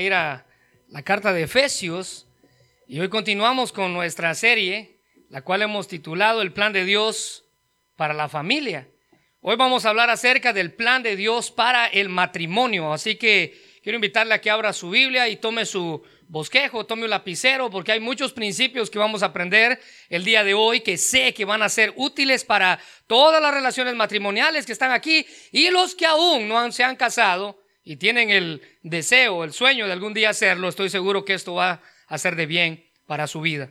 ir a la carta de Efesios y hoy continuamos con nuestra serie, la cual hemos titulado El plan de Dios para la familia. Hoy vamos a hablar acerca del plan de Dios para el matrimonio, así que quiero invitarle a que abra su Biblia y tome su bosquejo, tome un lapicero, porque hay muchos principios que vamos a aprender el día de hoy que sé que van a ser útiles para todas las relaciones matrimoniales que están aquí y los que aún no se han casado y tienen el deseo, el sueño de algún día hacerlo, estoy seguro que esto va a ser de bien para su vida.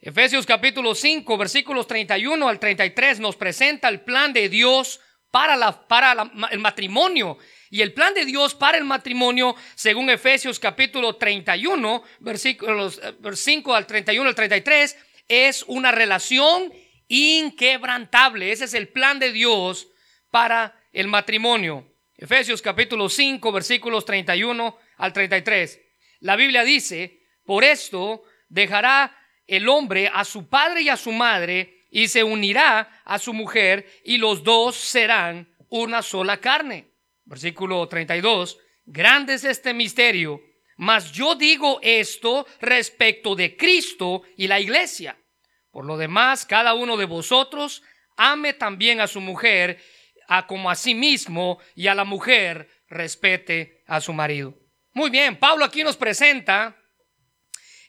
Efesios capítulo 5, versículos 31 al 33 nos presenta el plan de Dios para, la, para el matrimonio. Y el plan de Dios para el matrimonio, según Efesios capítulo 31, versículos 5 eh, al 31 al 33, es una relación inquebrantable. Ese es el plan de Dios para el matrimonio. Efesios capítulo 5, versículos 31 al 33. La Biblia dice, por esto dejará el hombre a su padre y a su madre y se unirá a su mujer y los dos serán una sola carne. Versículo 32. Grande es este misterio, mas yo digo esto respecto de Cristo y la iglesia. Por lo demás, cada uno de vosotros ame también a su mujer a como a sí mismo y a la mujer respete a su marido. Muy bien, Pablo aquí nos presenta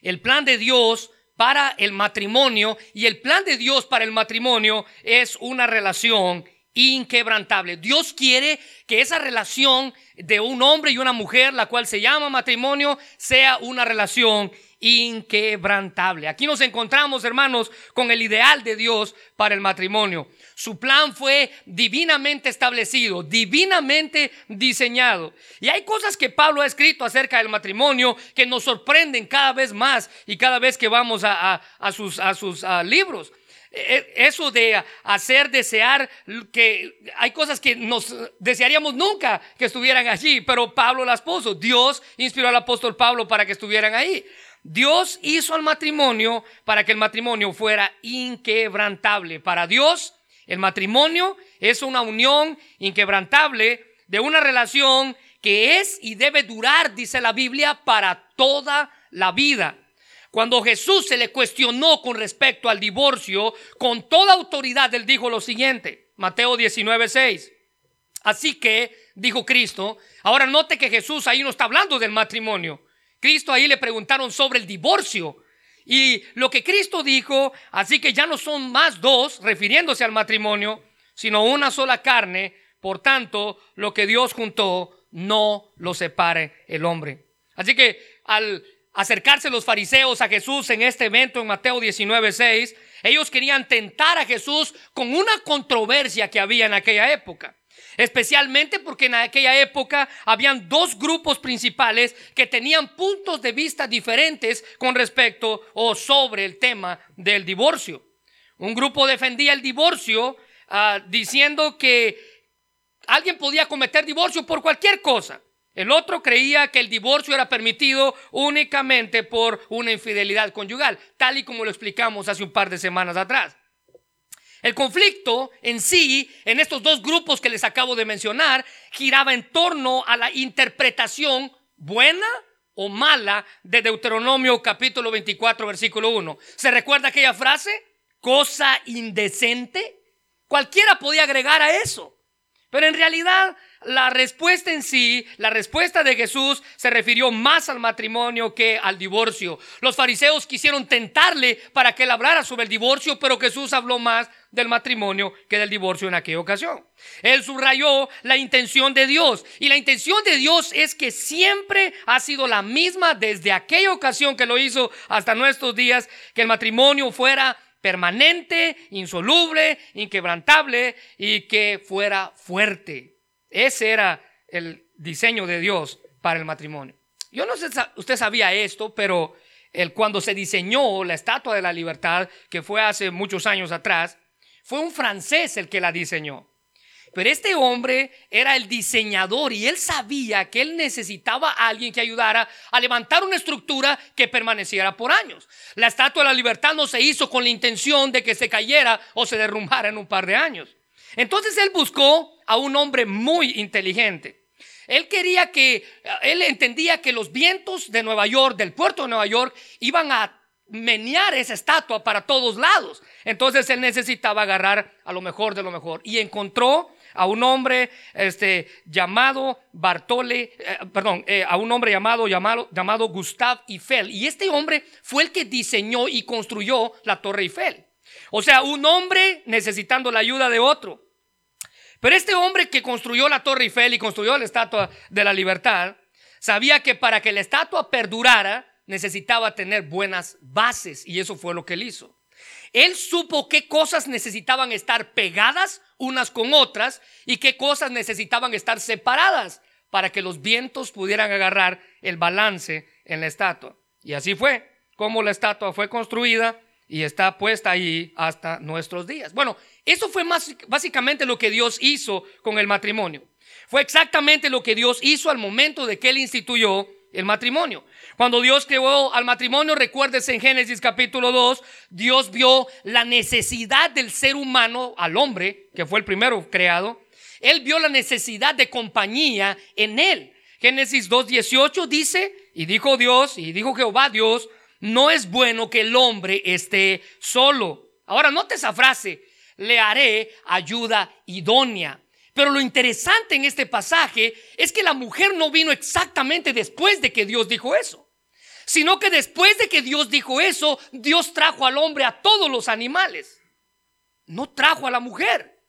el plan de Dios para el matrimonio y el plan de Dios para el matrimonio es una relación inquebrantable. Dios quiere que esa relación de un hombre y una mujer, la cual se llama matrimonio, sea una relación inquebrantable. Aquí nos encontramos, hermanos, con el ideal de Dios para el matrimonio. Su plan fue divinamente establecido, divinamente diseñado. Y hay cosas que Pablo ha escrito acerca del matrimonio que nos sorprenden cada vez más y cada vez que vamos a, sus, sus libros. E, eso de hacer desear que hay cosas que nos desearíamos nunca que estuvieran allí, pero Pablo las puso. Dios inspiró al apóstol Pablo para que estuvieran ahí. Dios hizo el matrimonio para que el matrimonio fuera inquebrantable. Para Dios, el matrimonio es una unión inquebrantable de una relación que es y debe durar, dice la Biblia, para toda la vida. Cuando Jesús se le cuestionó con respecto al divorcio, con toda autoridad él dijo lo siguiente, Mateo 19, 6. Así que, dijo Cristo, ahora note que Jesús ahí no está hablando del matrimonio, Cristo ahí le preguntaron sobre el divorcio. Y lo que Cristo dijo, así que ya no son más dos, refiriéndose al matrimonio, sino una sola carne. Por tanto, lo que Dios juntó, no lo separe el hombre. Así que al acercarse los fariseos a Jesús en este evento en Mateo 19, 6, ellos querían tentar a Jesús con una controversia que había en aquella época. Especialmente porque en aquella época habían dos grupos principales que tenían puntos de vista diferentes con respecto o sobre el tema del divorcio. Un grupo defendía el divorcio ah, diciendo que alguien podía cometer divorcio por cualquier cosa. El otro creía que el divorcio era permitido únicamente por una infidelidad conyugal, tal y como lo explicamos hace un par de semanas atrás. El conflicto en sí, en estos dos grupos que les acabo de mencionar, giraba en torno a la interpretación buena o mala de Deuteronomio capítulo 24, versículo 1. ¿Se recuerda aquella frase? Cosa indecente. Cualquiera podía agregar a eso. Pero en realidad la respuesta en sí, la respuesta de Jesús se refirió más al matrimonio que al divorcio. Los fariseos quisieron tentarle para que él hablara sobre el divorcio, pero Jesús habló más del matrimonio que del divorcio en aquella ocasión. Él subrayó la intención de Dios y la intención de Dios es que siempre ha sido la misma desde aquella ocasión que lo hizo hasta nuestros días, que el matrimonio fuera permanente, insoluble, inquebrantable y que fuera fuerte. Ese era el diseño de Dios para el matrimonio. Yo no sé si usted sabía esto, pero el, cuando se diseñó la Estatua de la Libertad, que fue hace muchos años atrás, fue un francés el que la diseñó. Pero este hombre era el diseñador y él sabía que él necesitaba a alguien que ayudara a levantar una estructura que permaneciera por años. La Estatua de la Libertad no se hizo con la intención de que se cayera o se derrumbara en un par de años. Entonces él buscó a un hombre muy inteligente. Él quería que, él entendía que los vientos de Nueva York, del puerto de Nueva York, iban a menear esa estatua para todos lados. Entonces él necesitaba agarrar a lo mejor de lo mejor. Y encontró a un hombre este, llamado Bartole, eh, perdón, eh, a un hombre llamado, llamado, llamado Gustav Eiffel. Y este hombre fue el que diseñó y construyó la Torre Eiffel. O sea, un hombre necesitando la ayuda de otro. Pero este hombre que construyó la Torre Eiffel y construyó la Estatua de la Libertad, sabía que para que la estatua perdurara, necesitaba tener buenas bases y eso fue lo que él hizo. Él supo qué cosas necesitaban estar pegadas unas con otras y qué cosas necesitaban estar separadas para que los vientos pudieran agarrar el balance en la estatua. Y así fue como la estatua fue construida y está puesta ahí hasta nuestros días. Bueno, eso fue más, básicamente lo que Dios hizo con el matrimonio. Fue exactamente lo que Dios hizo al momento de que Él instituyó el matrimonio. Cuando Dios creó al matrimonio, recuérdese en Génesis capítulo 2, Dios vio la necesidad del ser humano, al hombre, que fue el primero creado. Él vio la necesidad de compañía en él. Génesis 2.18 dice, y dijo Dios, y dijo Jehová Dios, no es bueno que el hombre esté solo. Ahora, note esa frase, le haré ayuda idónea. Pero lo interesante en este pasaje es que la mujer no vino exactamente después de que Dios dijo eso, sino que después de que Dios dijo eso, Dios trajo al hombre a todos los animales. No trajo a la mujer.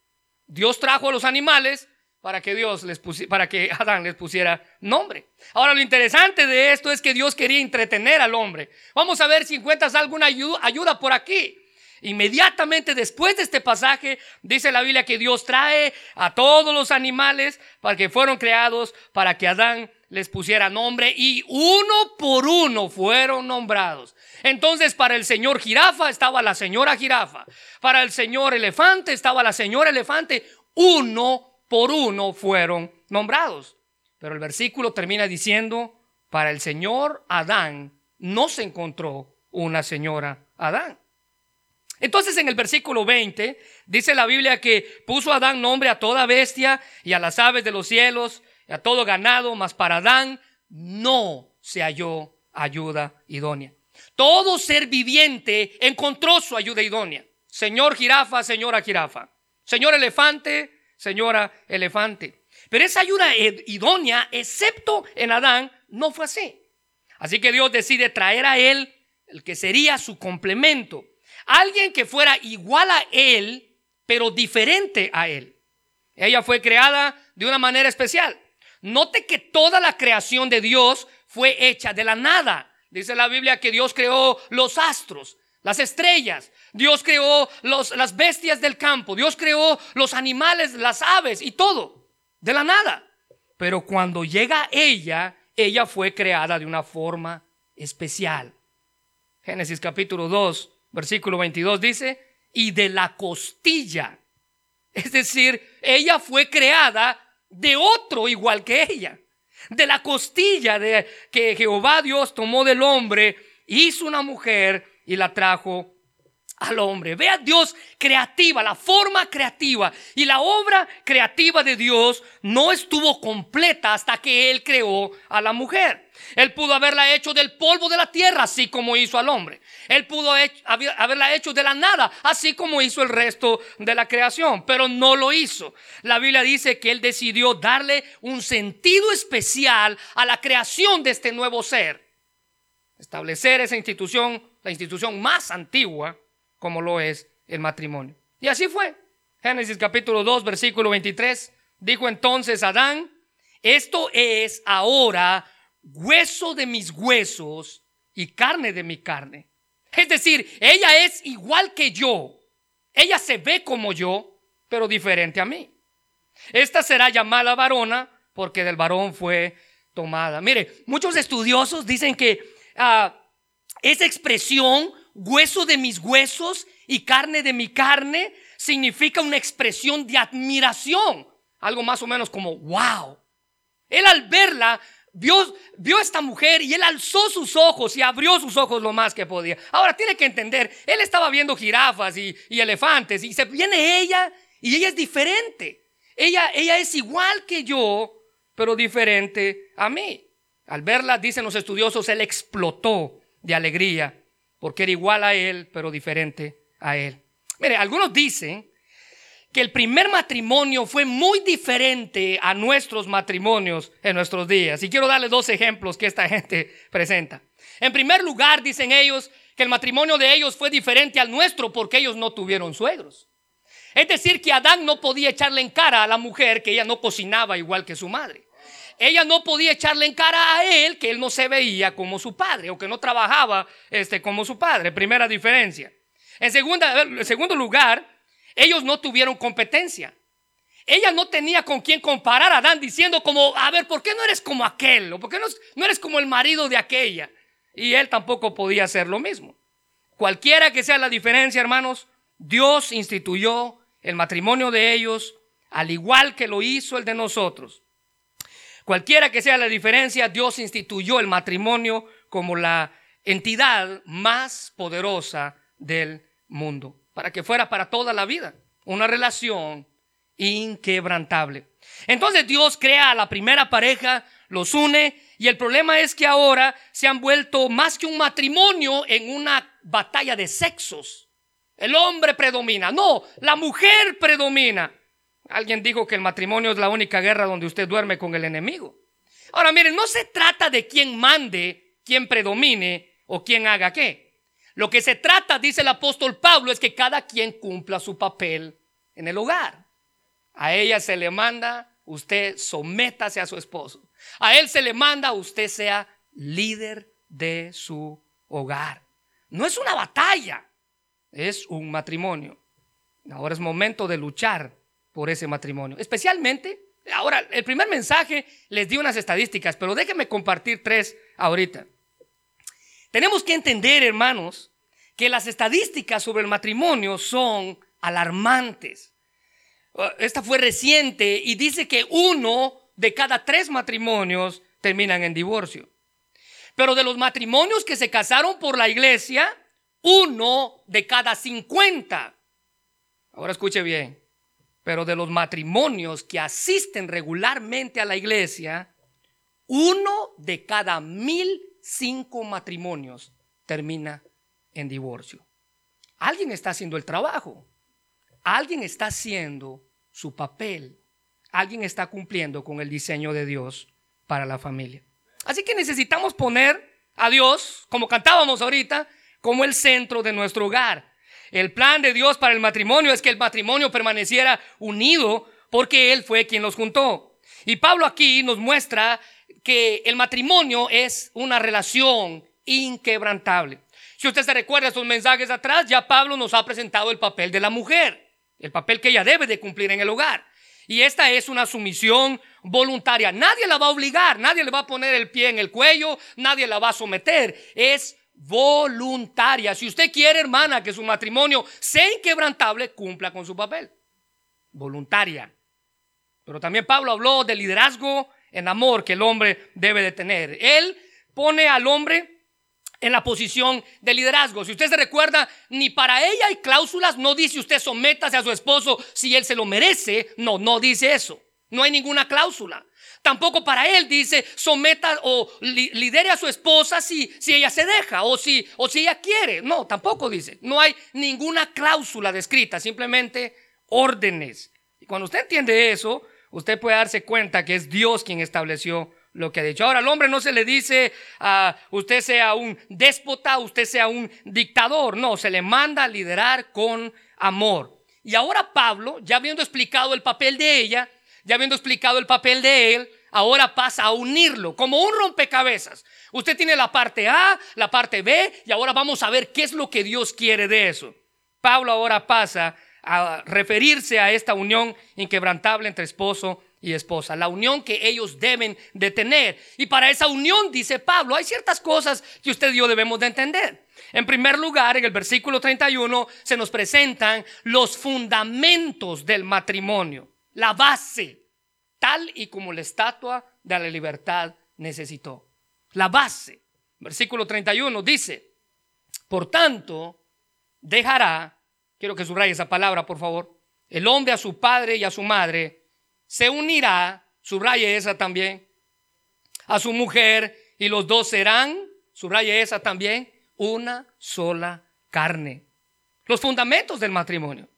Dios trajo a los animales para que Dios les para que Adán les pusiera nombre. Ahora lo interesante de esto es que Dios quería entretener al hombre. Vamos a ver si encuentras alguna ayuda por aquí. Inmediatamente después de este pasaje, dice la Biblia que Dios trae a todos los animales para que fueron creados para que Adán les pusiera nombre y uno por uno fueron nombrados. Entonces para el señor jirafa estaba la señora jirafa, para el señor elefante estaba la señora elefante, uno por uno fueron nombrados. Pero el versículo termina diciendo, para el señor Adán no se encontró una señora Adán. Entonces en el versículo 20 dice la Biblia que puso Adán nombre a toda bestia y a las aves de los cielos y a todo ganado, mas para Adán no se halló ayuda idónea. Todo ser viviente encontró su ayuda idónea. Señor jirafa, señora jirafa. Señor elefante, señora elefante. Pero esa ayuda idónea, excepto en Adán, no fue así. Así que Dios decide traer a él el que sería su complemento alguien que fuera igual a él, pero diferente a él. Ella fue creada de una manera especial. Note que toda la creación de Dios fue hecha de la nada. Dice la Biblia que Dios creó los astros, las estrellas, Dios creó las bestias del campo, Dios creó los animales, las aves y todo, de la nada. Pero cuando llega ella, ella fue creada de una forma especial. Génesis capítulo 2, versículo 22 dice, y de la costilla. Es decir, ella fue creada de otro igual que ella. De la costilla de que Jehová Dios tomó del hombre, hizo una mujer y la trajo al hombre. Vea Dios creativa, la forma creativa. Y la obra creativa de Dios no estuvo completa hasta que Él creó a la mujer. Él pudo haberla hecho del polvo de la tierra, así como hizo al hombre. Él pudo haberla hecho de la nada, así como hizo el resto de la creación, pero no lo hizo. La Biblia dice que Él decidió darle un sentido especial a la creación de este nuevo ser. Establecer esa institución, la institución más antigua como lo es el matrimonio. Y así fue. Génesis capítulo 2, versículo 23. Dijo entonces Adán, esto es ahora hueso de mis huesos y carne de mi carne. Es decir, ella es igual que yo. Ella se ve como yo, pero diferente a mí. Esta será llamada varona porque del varón fue tomada. Mire, muchos estudiosos dicen que ah, esa expresión hueso de mis huesos y carne de mi carne, significa una expresión de admiración. Algo más o menos como, wow. Él al verla vio, vio a esta mujer y él alzó sus ojos y abrió sus ojos lo más que podía. Ahora tiene que entender, él estaba viendo jirafas y, elefantes y se viene ella y ella es diferente. Ella, ella es igual que yo, pero diferente a mí. Al verla, dicen los estudiosos, él explotó de alegría, porque era igual a él, pero diferente a él. Mire, algunos dicen que el primer matrimonio fue muy diferente a nuestros matrimonios en nuestros días. Y quiero darle dos ejemplos que esta gente presenta. En primer lugar, dicen ellos que el matrimonio de ellos fue diferente al nuestro porque ellos no tuvieron suegros. Es decir, que Adán no podía echarle en cara a la mujer que ella no cocinaba igual que su madre. Ella no podía echarle en cara a él que él no se veía como su padre o que no trabajaba este, como su padre. Primera diferencia. En, segunda, en segundo lugar, ellos no tuvieron competencia. Ella no tenía con quién comparar a Adán diciendo como, a ver, ¿por qué no eres como aquel? ¿O por qué no, no eres como el marido de aquella? Y él tampoco podía hacer lo mismo. Cualquiera que sea la diferencia, hermanos, Dios instituyó el matrimonio de ellos al igual que lo hizo el de nosotros. Cualquiera que sea la diferencia, Dios instituyó el matrimonio como la entidad más poderosa del mundo para que fuera para toda la vida. Una relación inquebrantable. Entonces Dios crea a la primera pareja, los une y el problema es que ahora se han vuelto más que un matrimonio en una batalla de sexos. El hombre predomina, no, la mujer predomina. Alguien dijo que el matrimonio es la única guerra donde usted duerme con el enemigo. Ahora miren, no se trata de quién mande, quién predomine o quién haga qué. Lo que se trata, dice el apóstol Pablo, es que cada quien cumpla su papel en el hogar. A ella se le manda, usted sométase a su esposo. A él se le manda, usted sea líder de su hogar. No es una batalla, es un matrimonio. Ahora es momento de luchar por ese matrimonio. Especialmente, ahora, el primer mensaje les di unas estadísticas, pero déjenme compartir tres ahorita. Tenemos que entender, hermanos, que las estadísticas sobre el matrimonio son alarmantes. Uh, esta fue reciente y dice que uno de cada tres matrimonios terminan en divorcio. Pero de los matrimonios que se casaron por la iglesia, uno de cada cincuenta. Ahora escuche bien. Pero de los matrimonios que asisten regularmente a la iglesia, uno de cada mil cinco matrimonios termina en divorcio. Alguien está haciendo el trabajo. Alguien está haciendo su papel. Alguien está cumpliendo con el diseño de Dios para la familia. Así que necesitamos poner a Dios, como cantábamos ahorita, como el centro de nuestro hogar. El plan de Dios para el matrimonio es que el matrimonio permaneciera unido porque Él fue quien los juntó. Y Pablo aquí nos muestra que el matrimonio es una relación inquebrantable. Si usted se recuerda estos mensajes atrás, ya Pablo nos ha presentado el papel de la mujer, el papel que ella debe de cumplir en el hogar. Y esta es una sumisión voluntaria. Nadie la va a obligar, nadie le va a poner el pie en el cuello, nadie la va a someter. Es voluntaria. Si usted quiere, hermana, que su matrimonio sea inquebrantable, cumpla con su papel. Voluntaria. Pero también Pablo habló de liderazgo en amor que el hombre debe de tener. Él pone al hombre en la posición de liderazgo. Si usted se recuerda, ni para ella hay cláusulas, no dice usted sométase a su esposo si él se lo merece, no, no dice eso. No hay ninguna cláusula. Tampoco para él dice someta o lidere a su esposa si, si ella se deja o si, o si ella quiere. No, tampoco dice. No hay ninguna cláusula descrita, simplemente órdenes. Y cuando usted entiende eso, usted puede darse cuenta que es Dios quien estableció lo que ha dicho. Ahora, al hombre no se le dice a ah, usted sea un déspota, usted sea un dictador. No, se le manda a liderar con amor. Y ahora Pablo, ya habiendo explicado el papel de ella, ya habiendo explicado el papel de él, ahora pasa a unirlo como un rompecabezas. Usted tiene la parte A, la parte B, y ahora vamos a ver qué es lo que Dios quiere de eso. Pablo ahora pasa a referirse a esta unión inquebrantable entre esposo y esposa, la unión que ellos deben de tener. Y para esa unión, dice Pablo, hay ciertas cosas que usted y yo debemos de entender. En primer lugar, en el versículo 31 se nos presentan los fundamentos del matrimonio, la base, tal y como la estatua de la libertad necesitó. La base. Versículo 31 dice, por tanto, dejará quiero que subraye esa palabra, por favor, el hombre a su padre y a su madre, se unirá subraye esa también, a su mujer y los dos serán, subraye esa también, una sola carne. Los fundamentos del matrimonio.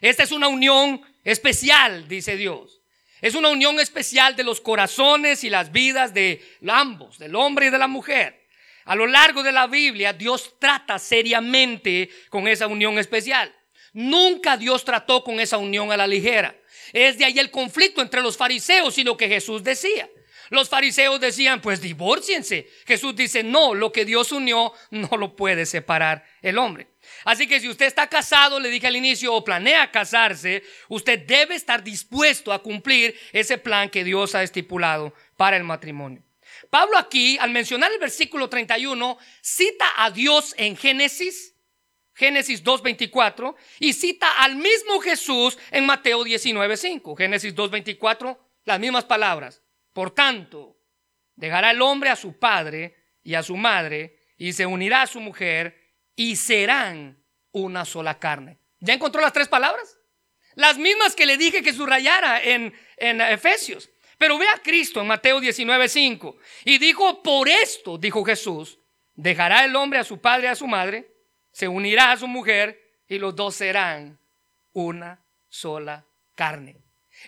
Esta es una unión especial, dice Dios. Es una unión especial de los corazones y las vidas de ambos, del hombre y de la mujer. A lo largo de la Biblia, Dios trata seriamente con esa unión especial. Nunca Dios trató con esa unión a la ligera. Es de ahí el conflicto entre los fariseos y lo que Jesús decía. Los fariseos decían, pues divórciense. Jesús dice, no, lo que Dios unió no lo puede separar el hombre. Así que si usted está casado, le dije al inicio, o planea casarse, usted debe estar dispuesto a cumplir ese plan que Dios ha estipulado para el matrimonio. Pablo aquí, al mencionar el versículo 31, cita a Dios en Génesis, Génesis 2.24, y cita al mismo Jesús en Mateo 19.5. Génesis 2.24, las mismas palabras. Por tanto, dejará el hombre a su padre y a su madre, y se unirá a su mujer, y serán una sola carne. ¿Ya encontró las tres palabras? Las mismas que le dije que subrayara en, en Efesios. Pero ve a Cristo en Mateo 19:5 y dijo, por esto, dijo Jesús, dejará el hombre a su padre y a su madre, se unirá a su mujer y los dos serán una sola carne.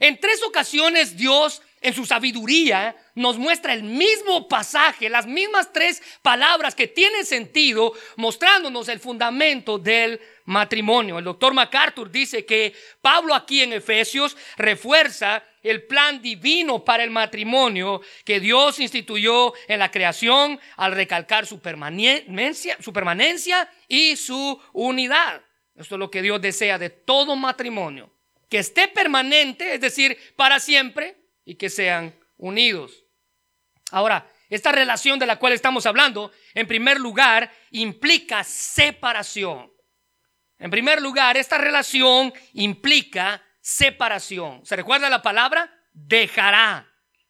En tres ocasiones Dios en su sabiduría nos muestra el mismo pasaje, las mismas tres palabras que tienen sentido, mostrándonos el fundamento del matrimonio. El doctor MacArthur dice que Pablo aquí en Efesios refuerza el plan divino para el matrimonio que Dios instituyó en la creación al recalcar su permanencia, su permanencia y su unidad. Esto es lo que Dios desea de todo matrimonio, que esté permanente, es decir, para siempre, y que sean unidos. Ahora, esta relación de la cual estamos hablando, en primer lugar, implica separación. En primer lugar, esta relación implica separación. ¿Se recuerda la palabra? Dejará.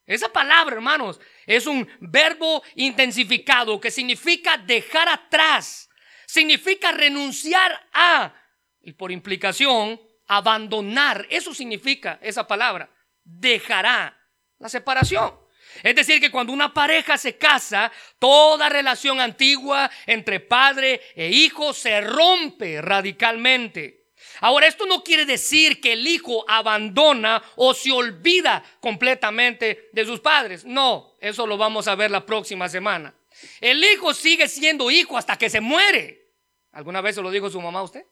Esa palabra, hermanos, es un verbo intensificado que significa dejar atrás. Significa renunciar a, y por implicación, abandonar. Eso significa esa palabra dejará la separación. Es decir, que cuando una pareja se casa, toda relación antigua entre padre e hijo se rompe radicalmente. Ahora, esto no quiere decir que el hijo abandona o se olvida completamente de sus padres. No, eso lo vamos a ver la próxima semana. El hijo sigue siendo hijo hasta que se muere. ¿Alguna vez se lo dijo su mamá a usted?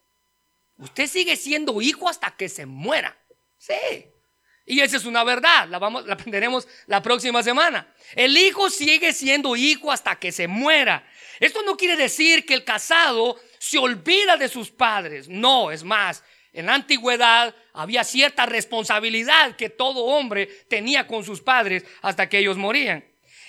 Usted sigue siendo hijo hasta que se muera. Sí. Y esa es una verdad, la, vamos, la aprenderemos la próxima semana. El hijo sigue siendo hijo hasta que se muera. Esto no quiere decir que el casado se olvida de sus padres. No, es más, en la antigüedad había cierta responsabilidad que todo hombre tenía con sus padres hasta que ellos morían.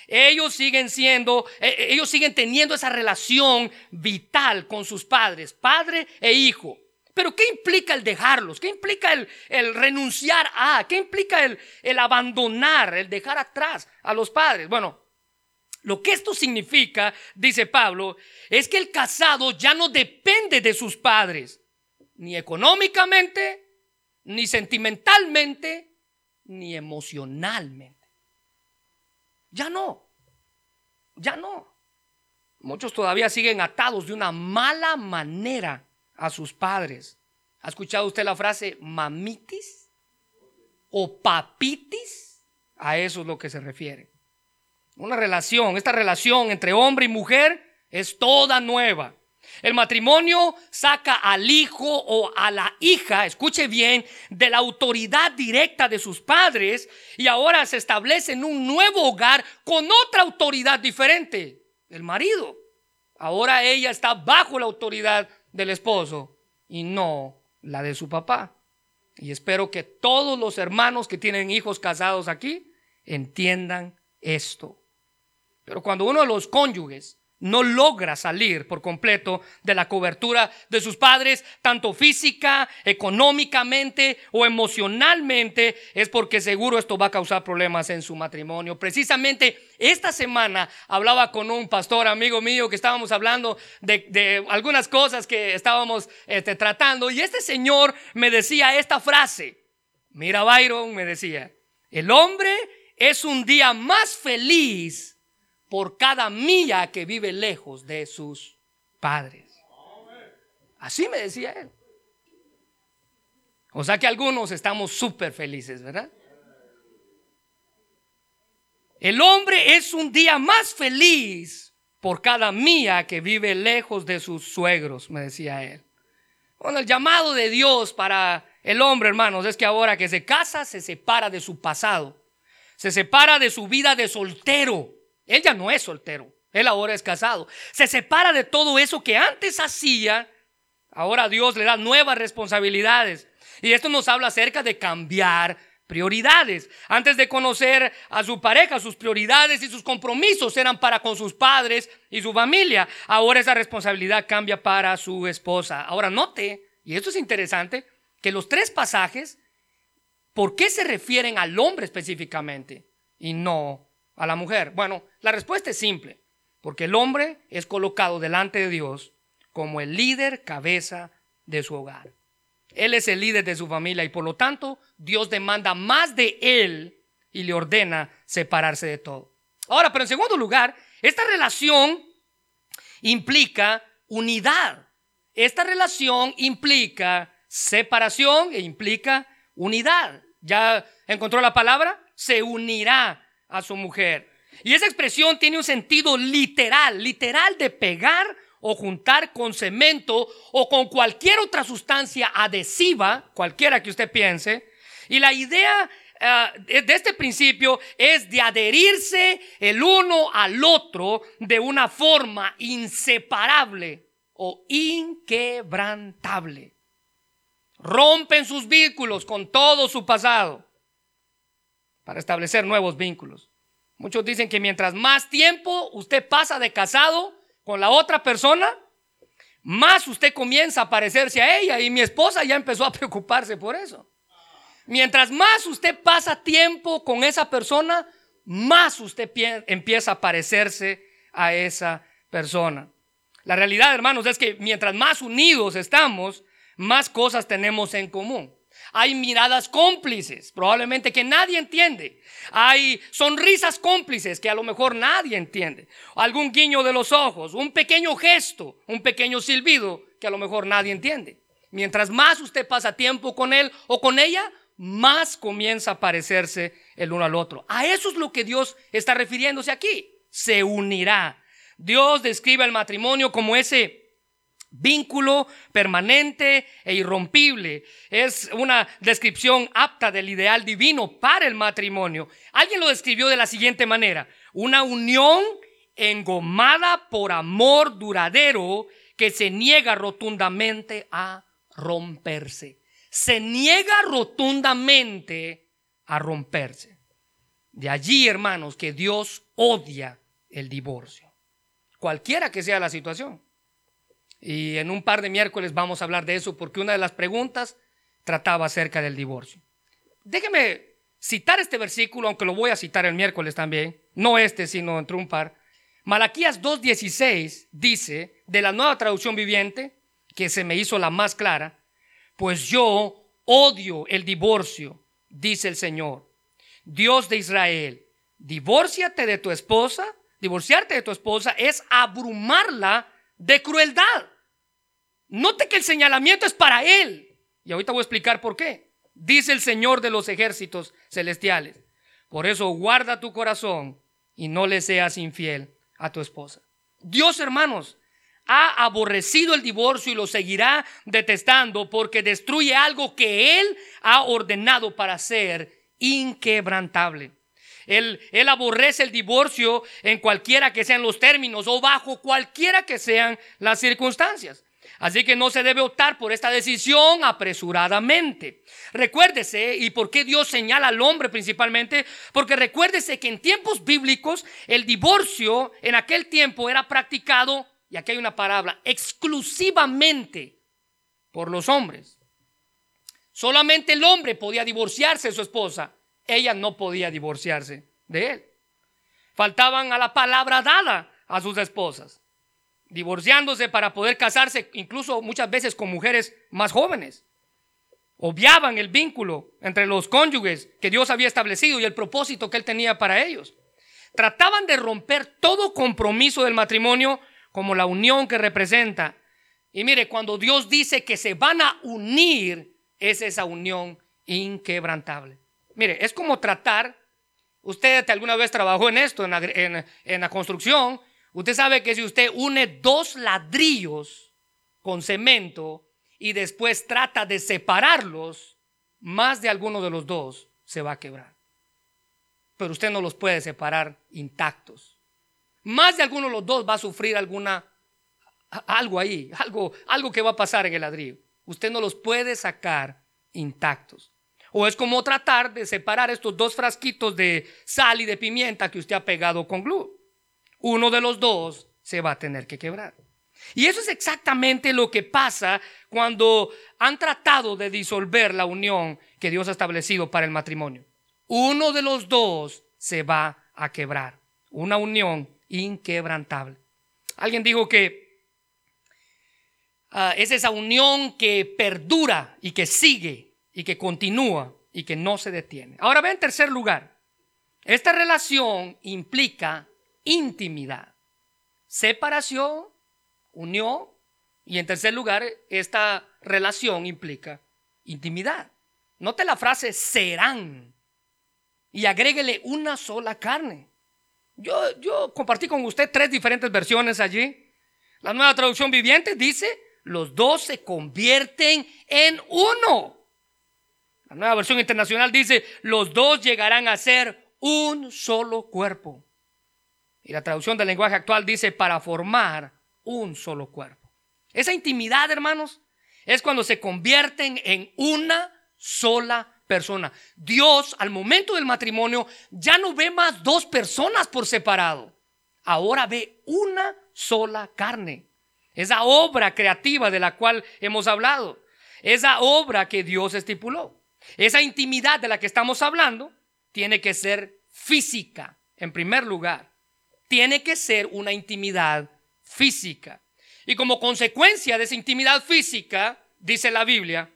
Ellos siguen siendo, eh, eh, ellos siguen teniendo esa relación vital con sus padres, padre e hijo. Pero ¿qué implica el dejarlos? ¿Qué implica el, renunciar a? ¿Qué implica el, abandonar, el dejar atrás a los padres? Bueno, lo que esto significa, dice Pablo, es que el casado ya no depende de sus padres, ni económicamente, ni sentimentalmente, ni emocionalmente. Ya no, ya no. Muchos todavía siguen atados de una mala manera a sus padres. ¿Ha escuchado usted la frase mamitis o papitis? A eso es lo que se refiere. Una relación, esta relación entre hombre y mujer es toda nueva. El matrimonio saca al hijo o a la hija, escuche bien, de la autoridad directa de sus padres y ahora se establece en un nuevo hogar con otra autoridad diferente, el marido. Ahora ella está bajo la autoridad del esposo y no la de su papá. Y espero que todos los hermanos que tienen hijos casados aquí entiendan esto. Pero cuando uno de los cónyuges no logra salir por completo de la cobertura de sus padres, tanto física, económicamente o emocionalmente, es porque seguro esto va a causar problemas en su matrimonio. Precisamente esta semana hablaba con un pastor amigo mío que estábamos hablando de, algunas cosas que estábamos este, tratando y este señor me decía esta frase, mira Byron, me decía, el hombre es un día más feliz por cada milla que vive lejos de sus padres. Así me decía él. O sea que algunos estamos súper felices, ¿verdad? El hombre es un día más feliz por cada mía que vive lejos de sus suegros, me decía él. Bueno, el llamado de Dios para el hombre, hermanos, es que ahora que se casa, se separa de su pasado. Se separa de su vida de soltero. Él ya no es soltero. Él ahora es casado. Se separa de todo eso que antes hacía. Ahora Dios le da nuevas responsabilidades. Y esto nos habla acerca de cambiar prioridades. Antes de conocer a su pareja, sus prioridades y sus compromisos eran para con sus padres y su familia. Ahora esa responsabilidad cambia para su esposa. Ahora note, y esto es interesante, que los tres pasajes, ¿por qué se refieren al hombre específicamente y no a la mujer? Bueno, la respuesta es simple, porque el hombre es colocado delante de Dios como el líder cabeza de su hogar. Él es el líder de su familia y por lo tanto Dios demanda más de él y le ordena separarse de todo. Ahora, pero en segundo lugar, esta relación implica unidad. Esta relación implica separación e implica unidad. ¿Ya encontró la palabra? Se unirá a su mujer. Y esa expresión tiene un sentido literal, literal de pegar o juntar con cemento o con cualquier otra sustancia adhesiva, cualquiera que usted piense. Y la idea eh, de este principio es de adherirse el uno al otro de una forma inseparable o inquebrantable. Rompen sus vínculos con todo su pasado para establecer nuevos vínculos. Muchos dicen que mientras más tiempo usted pasa de casado, con la otra persona, más usted comienza a parecerse a ella y mi esposa ya empezó a preocuparse por eso. Mientras más usted pasa tiempo con esa persona, más usted empieza a parecerse a esa persona. La realidad, hermanos, es que mientras más unidos estamos, más cosas tenemos en común. Hay miradas cómplices, probablemente que nadie entiende. Hay sonrisas cómplices que a lo mejor nadie entiende. Algún guiño de los ojos, un pequeño gesto, un pequeño silbido que a lo mejor nadie entiende. Mientras más usted pasa tiempo con él o con ella, más comienza a parecerse el uno al otro. A eso es lo que Dios está refiriéndose aquí. Se unirá. Dios describe el matrimonio como ese vínculo permanente e irrompible. Es una descripción apta del ideal divino para el matrimonio. Alguien lo describió de la siguiente manera, una unión engomada por amor duradero que se niega rotundamente a romperse. Se niega rotundamente a romperse. De allí, hermanos, que Dios odia el divorcio, cualquiera que sea la situación. Y en un par de miércoles vamos a hablar de eso porque una de las preguntas trataba acerca del divorcio. Déjeme citar este versículo, aunque lo voy a citar el miércoles también, no este, sino entre un par. Malaquías 2.16 dice, de la nueva traducción viviente, que se me hizo la más clara, pues yo odio el divorcio, dice el Señor, Dios de Israel, divórciate de tu esposa, divorciarte de tu esposa es abrumarla de crueldad. Note que el señalamiento es para él. Y ahorita voy a explicar por qué. Dice el Señor de los ejércitos celestiales. Por eso guarda tu corazón y no le seas infiel a tu esposa. Dios, hermanos, ha aborrecido el divorcio y lo seguirá detestando porque destruye algo que Él ha ordenado para ser inquebrantable. Él, aborrece el divorcio en cualquiera que sean los términos o bajo cualquiera que sean las circunstancias. Así que no se debe optar por esta decisión apresuradamente. Recuérdese, ¿y por qué Dios señala al hombre principalmente? Porque recuérdese que en tiempos bíblicos el divorcio en aquel tiempo era practicado, y aquí hay una palabra, exclusivamente por los hombres. Solamente el hombre podía divorciarse de su esposa ella no podía divorciarse de él. Faltaban a la palabra dada a sus esposas, divorciándose para poder casarse incluso muchas veces con mujeres más jóvenes. obviaban el vínculo entre los cónyuges que Dios había establecido y el propósito que Él tenía para ellos. Trataban de romper todo compromiso del matrimonio como la unión que representa. Y mire, cuando Dios dice que se van a unir, es esa unión inquebrantable. Mire, es como tratar, usted alguna vez trabajó en esto, en la, construcción, usted sabe que si usted une dos ladrillos con cemento, y después trata de separarlos, más de alguno de los dos se va a quebrar. Pero usted no los puede separar intactos. Más de alguno de los dos va a sufrir alguna algo ahí, algo algo que va a pasar en el ladrillo. Usted no los puede sacar intactos. O es como tratar de separar estos dos frasquitos de sal y de pimienta que usted ha pegado con glue. Uno de los dos se va a tener que quebrar. Y eso es exactamente lo que pasa cuando han tratado de disolver la unión que Dios ha establecido para el matrimonio. Uno de los dos se va a quebrar. Una unión inquebrantable. Alguien dijo que ah, es esa unión que perdura y que sigue y que continúa y que no se detiene. Ahora ve en tercer lugar. Esta relación implica intimidad, separación unión. Y en tercer lugar, esta relación implica intimidad. Note la frase serán y agréguele una sola carne. Yo, yo compartí con usted tres diferentes versiones allí. La nueva traducción viviente dice, los dos se convierten en uno. La nueva versión internacional dice, los dos llegarán a ser un solo cuerpo. Y la traducción del lenguaje actual dice, para formar un solo cuerpo. Esa intimidad, hermanos, es cuando se convierten en una sola persona. Dios al momento del matrimonio ya no ve más dos personas por separado. Ahora ve una sola carne. Esa obra creativa de la cual hemos hablado. Esa obra que Dios estipuló. Esa intimidad de la que estamos hablando tiene que ser física, en primer lugar. Tiene que ser una intimidad física. Y como consecuencia de esa intimidad física, dice la Biblia,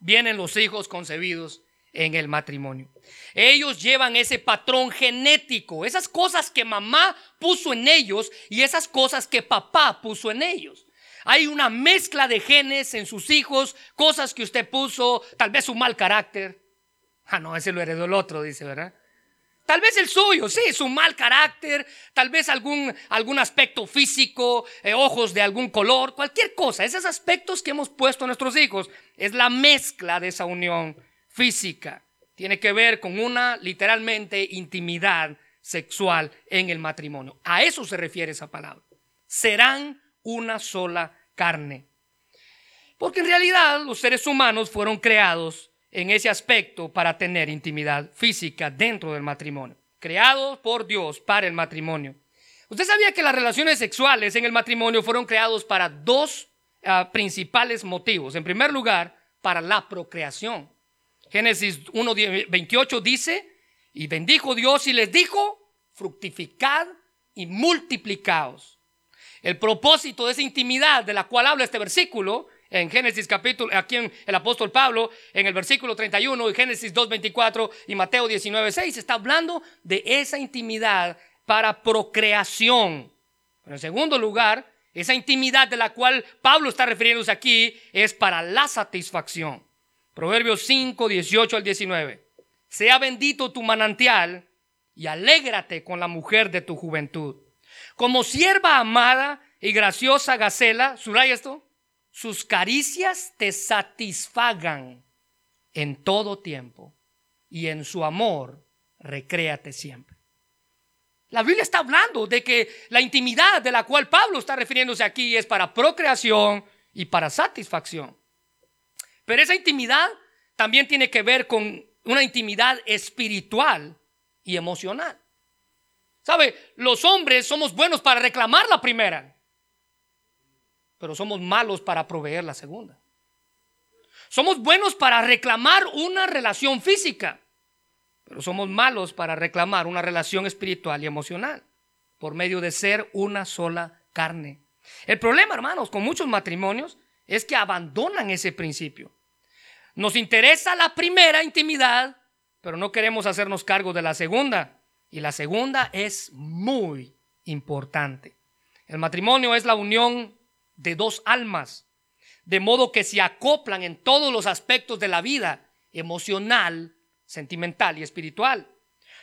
vienen los hijos concebidos en el matrimonio. Ellos llevan ese patrón genético, esas cosas que mamá puso en ellos y esas cosas que papá puso en ellos. Hay una mezcla de genes en sus hijos, cosas que usted puso, tal vez un mal carácter. Ah, no, ese lo heredó el otro, dice, ¿verdad? Tal vez el suyo, sí, su mal carácter, tal vez algún, algún aspecto físico, eh, ojos de algún color, cualquier cosa. Esos aspectos que hemos puesto a nuestros hijos es la mezcla de esa unión física. Tiene que ver con una literalmente intimidad sexual en el matrimonio. A eso se refiere esa palabra. Serán una sola carne. Porque en realidad los seres humanos fueron creados en ese aspecto para tener intimidad física dentro del matrimonio. Creados por Dios para el matrimonio. Usted sabía que las relaciones sexuales en el matrimonio fueron creados para dos ah, principales motivos. En primer lugar, para la procreación. Génesis 1.28 dice, y bendijo Dios y les dijo, fructificad y multiplicaos. El propósito de esa intimidad de la cual habla este versículo en Génesis capítulo, aquí en el apóstol Pablo, en el versículo 31 y Génesis 2.24 y Mateo 19.6, está hablando de esa intimidad para procreación. Pero en segundo lugar, esa intimidad de la cual Pablo está refiriéndose aquí es para la satisfacción. Proverbios 5, 18 al 19. Sea bendito tu manantial y alégrate con la mujer de tu juventud. Como sierva amada y graciosa Gacela, ¿subraya esto? sus caricias te satisfagan en todo tiempo y en su amor recréate siempre. La Biblia está hablando de que la intimidad de la cual Pablo está refiriéndose aquí es para procreación y para satisfacción. Pero esa intimidad también tiene que ver con una intimidad espiritual y emocional. ¿Sabe? Los hombres somos buenos para reclamar la primera pero somos malos para proveer la segunda. Somos buenos para reclamar una relación física, pero somos malos para reclamar una relación espiritual y emocional por medio de ser una sola carne. El problema, hermanos, con muchos matrimonios es que abandonan ese principio. Nos interesa la primera intimidad, pero no queremos hacernos cargo de la segunda. Y la segunda es muy importante. El matrimonio es la unión de dos almas, de modo que se acoplan en todos los aspectos de la vida, emocional, sentimental y espiritual.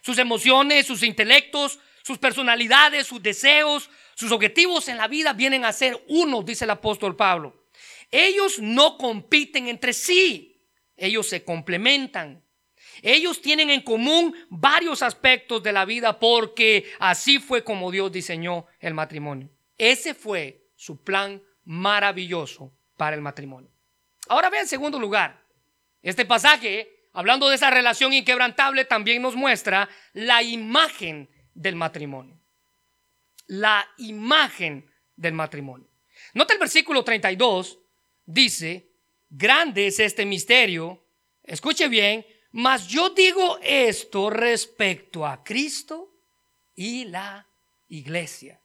Sus emociones, sus intelectos, sus personalidades, sus deseos, sus objetivos en la vida vienen a ser uno, dice el apóstol Pablo. Ellos no compiten entre sí, ellos se complementan. Ellos tienen en común varios aspectos de la vida porque así fue como Dios diseñó el matrimonio. Ese fue su plan maravilloso para el matrimonio. Ahora ve en segundo lugar, este pasaje, hablando de esa relación inquebrantable, también nos muestra la imagen del matrimonio. La imagen del matrimonio. Nota el versículo 32, dice, grande es este misterio, escuche bien, mas yo digo esto respecto a Cristo y la iglesia.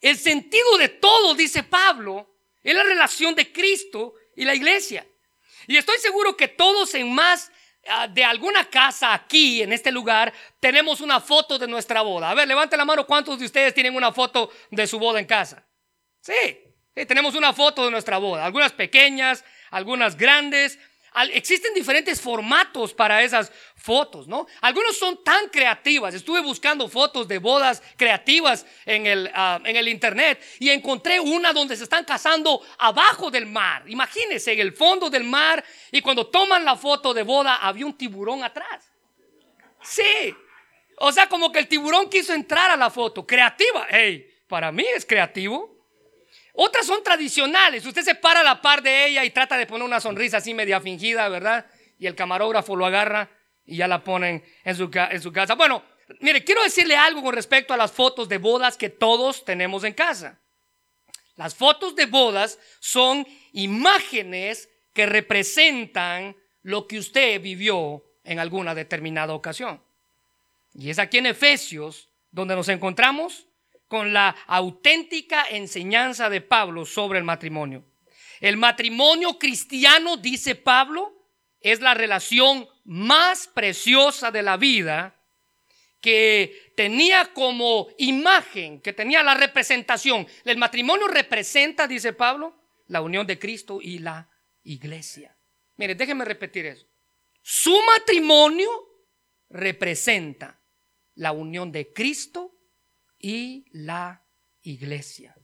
El sentido de todo, dice Pablo, es la relación de Cristo y la iglesia. Y estoy seguro que todos en más ah, de alguna casa aquí, en este lugar, tenemos una foto de nuestra boda. A ver, levante la mano, ¿cuántos de ustedes tienen una foto de su boda en casa? Sí, tenemos una foto de nuestra boda. Algunas pequeñas, algunas grandes, Existen diferentes formatos para esas fotos, ¿no? Algunos son tan creativas. Estuve buscando fotos de bodas creativas en el, ah, en el internet y encontré una donde se están casando abajo del mar. Imagínense, en el fondo del mar y cuando toman la foto de boda había un tiburón atrás. Sí. O sea, como que el tiburón quiso entrar a la foto. Creativa. Hey, para mí es creativo. Otras son tradicionales. Usted se para a la par de ella y trata de poner una sonrisa así media fingida, ¿verdad? Y el camarógrafo lo agarra y ya la ponen en su, en su casa. Bueno, mire, quiero decirle algo con respecto a las fotos de bodas que todos tenemos en casa. Las fotos de bodas son imágenes que representan lo que usted vivió en alguna determinada ocasión. Y es aquí en Efesios donde nos encontramos con la auténtica enseñanza de Pablo sobre el matrimonio. El matrimonio cristiano, dice Pablo, es la relación más preciosa de la vida que tenía como imagen, que tenía la representación. El matrimonio representa, dice Pablo, la unión de Cristo y la iglesia. Mire, déjeme repetir eso. Su matrimonio representa la unión de Cristo y la iglesia.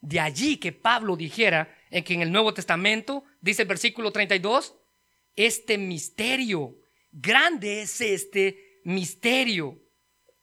De allí que Pablo dijera en que en el Nuevo Testamento, dice el versículo 32, este misterio, grande es este misterio,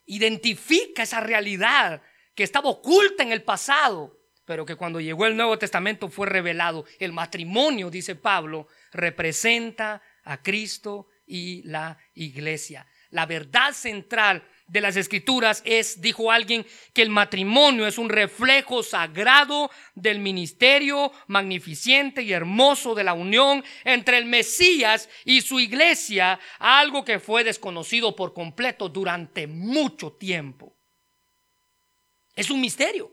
identifica esa realidad que estaba oculta en el pasado, pero que cuando llegó el Nuevo Testamento fue revelado. El matrimonio, dice Pablo, representa a Cristo y la iglesia. La verdad central de las escrituras es, dijo alguien, que el matrimonio es un reflejo sagrado del ministerio magnificente y hermoso de la unión entre el Mesías y su iglesia, algo que fue desconocido por completo durante mucho tiempo. Es un misterio.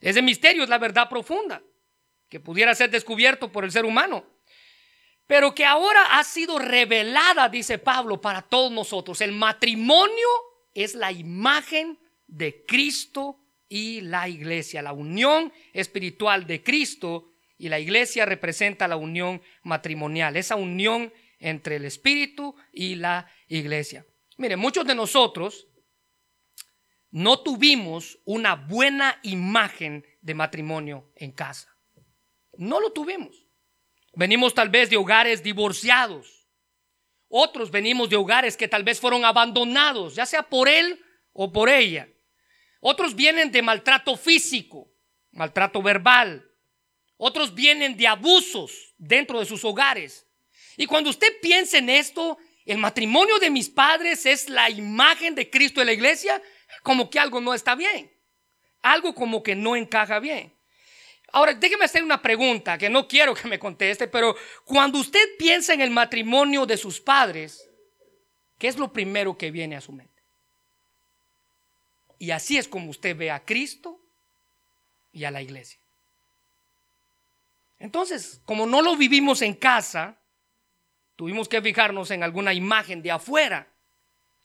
Ese misterio es la verdad profunda que pudiera ser descubierto por el ser humano pero que ahora ha sido revelada, dice Pablo, para todos nosotros. El matrimonio es la imagen de Cristo y la iglesia. La unión espiritual de Cristo y la iglesia representa la unión matrimonial, esa unión entre el espíritu y la iglesia. Mire, muchos de nosotros no tuvimos una buena imagen de matrimonio en casa. No lo tuvimos. Venimos tal vez de hogares divorciados otros venimos de hogares que tal vez fueron abandonados, ya sea por él o por ella. Otros vienen de maltrato físico, maltrato verbal. Otros vienen de abusos dentro de sus hogares. Y cuando usted piensa en esto, el matrimonio de mis padres es la imagen de Cristo en la iglesia, como que algo no está bien. Algo como que no encaja bien. Ahora, déjeme hacer una pregunta que no quiero que me conteste, pero cuando usted piensa en el matrimonio de sus padres, ¿qué es lo primero que viene a su mente? Y así es como usted ve a Cristo y a la iglesia. Entonces, como no lo vivimos en casa, tuvimos que fijarnos en alguna imagen de afuera.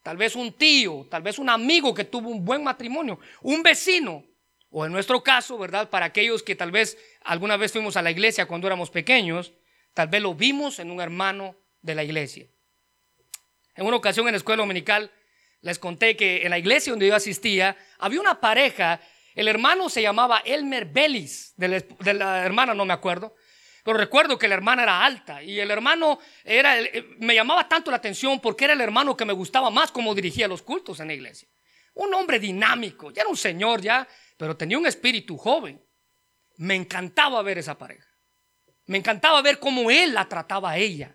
Tal vez un tío, tal vez un amigo que tuvo un buen matrimonio, un vecino, o en nuestro caso, ¿verdad? Para aquellos que tal vez alguna vez fuimos a la iglesia cuando éramos pequeños, tal vez lo vimos en un hermano de la iglesia. En una ocasión en la escuela dominical les conté que en la iglesia donde yo asistía había una pareja, el hermano se llamaba Elmer Bellis, de la, hermana no me acuerdo, pero recuerdo que la hermana era alta y el hermano era, me llamaba tanto la atención porque era el hermano que me gustaba más como dirigía los cultos en la iglesia. Un hombre dinámico, ya era un señor ya, pero tenía un espíritu joven. Me encantaba ver esa pareja. Me encantaba ver cómo él la trataba a ella.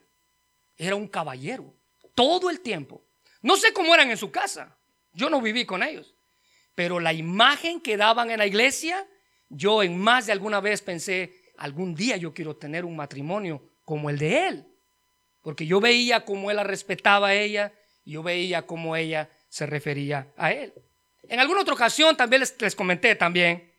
Era un caballero, todo el tiempo. No sé cómo eran en su casa. Yo no viví con ellos. Pero la imagen que daban en la iglesia, yo en más de alguna vez pensé, algún día yo quiero tener un matrimonio como el de él. Porque yo veía cómo él la respetaba a ella y yo veía cómo ella se refería a él. En alguna otra ocasión también les, comenté también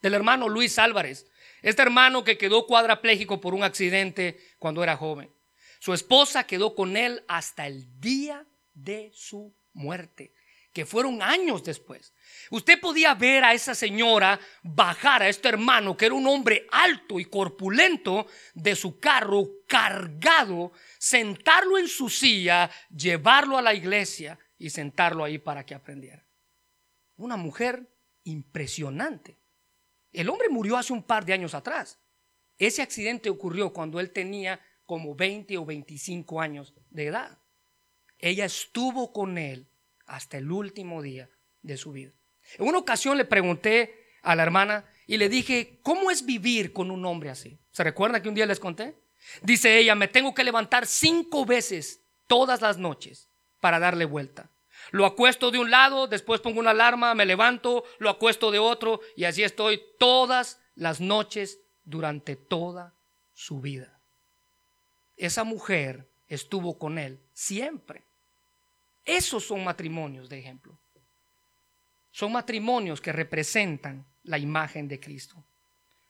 del hermano Luis Álvarez, este hermano que quedó cuadraplégico por un accidente cuando era joven. Su esposa quedó con él hasta el día de su muerte, que fueron años después. Usted podía ver a esa señora bajar a este hermano, que era un hombre alto y corpulento, de su carro cargado, sentarlo en su silla, llevarlo a la iglesia y sentarlo ahí para que aprendiera. Una mujer impresionante. El hombre murió hace un par de años atrás. Ese accidente ocurrió cuando él tenía como 20 o 25 años de edad. Ella estuvo con él hasta el último día de su vida. En una ocasión le pregunté a la hermana y le dije, ¿cómo es vivir con un hombre así? ¿Se recuerda que un día les conté? Dice ella, me tengo que levantar cinco veces todas las noches para darle vuelta. Lo acuesto de un lado, después pongo una alarma, me levanto, lo acuesto de otro y así estoy todas las noches durante toda su vida. Esa mujer estuvo con él siempre. Esos son matrimonios, de ejemplo. Son matrimonios que representan la imagen de Cristo.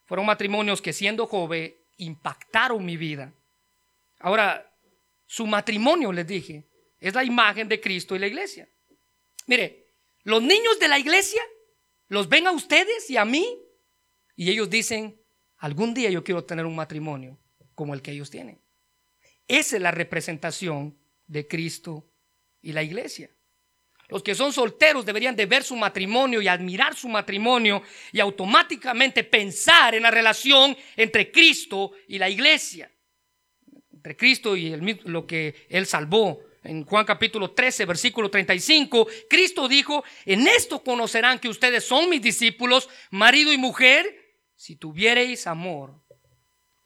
Fueron matrimonios que siendo joven impactaron mi vida. Ahora, su matrimonio, les dije, es la imagen de Cristo y la iglesia. Mire, los niños de la iglesia los ven a ustedes y a mí y ellos dicen, algún día yo quiero tener un matrimonio como el que ellos tienen. Esa es la representación de Cristo y la iglesia. Los que son solteros deberían de ver su matrimonio y admirar su matrimonio y automáticamente pensar en la relación entre Cristo y la iglesia. Entre Cristo y lo que Él salvó. En Juan capítulo 13, versículo 35, Cristo dijo, en esto conocerán que ustedes son mis discípulos, marido y mujer, si tuviereis amor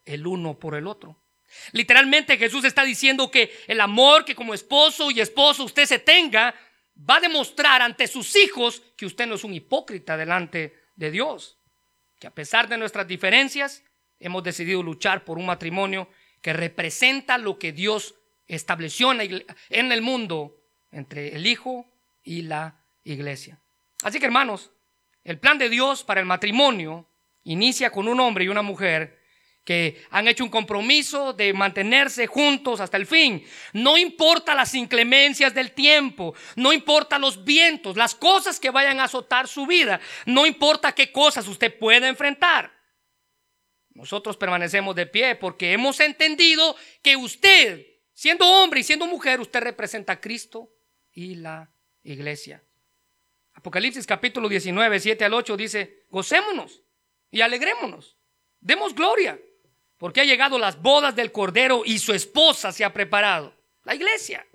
el uno por el otro. Literalmente Jesús está diciendo que el amor que como esposo y esposo usted se tenga va a demostrar ante sus hijos que usted no es un hipócrita delante de Dios. Que a pesar de nuestras diferencias hemos decidido luchar por un matrimonio que representa lo que Dios estableció en el mundo entre el Hijo y la iglesia. Así que hermanos, el plan de Dios para el matrimonio inicia con un hombre y una mujer que han hecho un compromiso de mantenerse juntos hasta el fin. No importa las inclemencias del tiempo, no importa los vientos, las cosas que vayan a azotar su vida, no importa qué cosas usted pueda enfrentar. Nosotros permanecemos de pie porque hemos entendido que usted, siendo hombre y siendo mujer, usted representa a Cristo y la iglesia. Apocalipsis capítulo 19, 7 al 8 dice, gocémonos y alegrémonos, demos gloria porque ha llegado las bodas del Cordero y su esposa se ha preparado, la iglesia.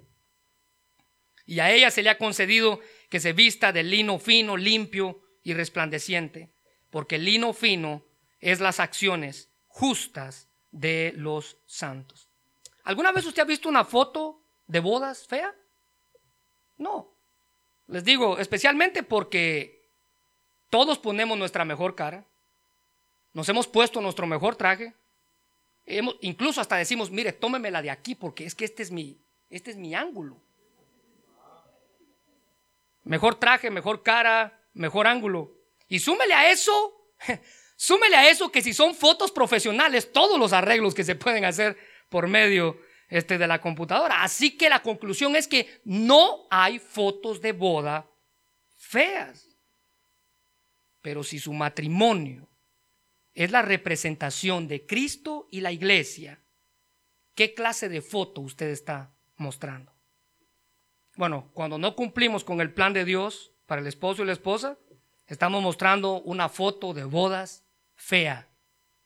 Y a ella se le ha concedido que se vista de lino fino, limpio y resplandeciente, porque el lino fino es las acciones justas de los santos. ¿Alguna vez usted ha visto una foto de bodas fea? No. Les digo, especialmente porque todos ponemos nuestra mejor cara, nos hemos puesto nuestro mejor traje, incluso hasta decimos, mire, tómemela de aquí porque es que este es mi, este es mi ángulo. Mejor traje, mejor cara, mejor ángulo. Y súmele a eso Súmele a eso que si son fotos profesionales, todos los arreglos que se pueden hacer por medio este, de la computadora. Así que la conclusión es que no hay fotos de boda feas. Pero si su matrimonio es la representación de Cristo y la iglesia, ¿qué clase de foto usted está mostrando? Bueno, cuando no cumplimos con el plan de Dios para el esposo y la esposa, estamos mostrando una foto de bodas fea